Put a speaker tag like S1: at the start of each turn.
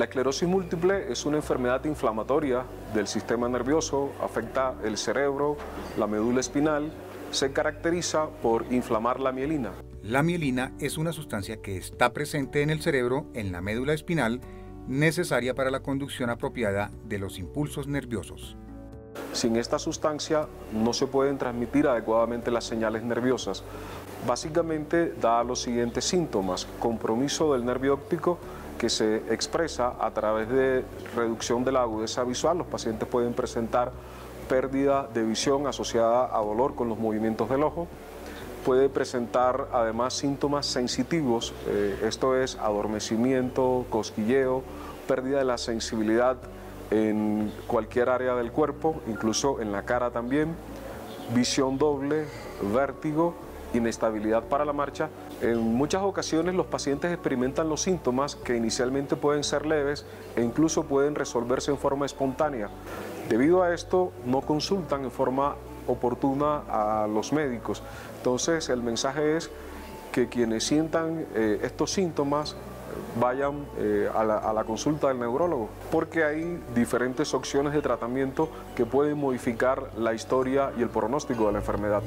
S1: La esclerosis múltiple es una enfermedad inflamatoria del sistema nervioso, afecta el cerebro, la médula espinal, se caracteriza por inflamar la mielina.
S2: La mielina es una sustancia que está presente en el cerebro, en la médula espinal, necesaria para la conducción apropiada de los impulsos nerviosos.
S1: Sin esta sustancia no se pueden transmitir adecuadamente las señales nerviosas. Básicamente da los siguientes síntomas. Compromiso del nervio óptico que se expresa a través de reducción de la agudeza visual. Los pacientes pueden presentar pérdida de visión asociada a dolor con los movimientos del ojo. Puede presentar además síntomas sensitivos, eh, esto es adormecimiento, cosquilleo, pérdida de la sensibilidad en cualquier área del cuerpo, incluso en la cara también, visión doble, vértigo, inestabilidad para la marcha. En muchas ocasiones los pacientes experimentan los síntomas que inicialmente pueden ser leves e incluso pueden resolverse en forma espontánea. Debido a esto no consultan en forma oportuna a los médicos. Entonces el mensaje es que quienes sientan eh, estos síntomas vayan eh, a, la, a la consulta del neurólogo, porque hay diferentes opciones de tratamiento que pueden modificar la historia y el pronóstico de la enfermedad.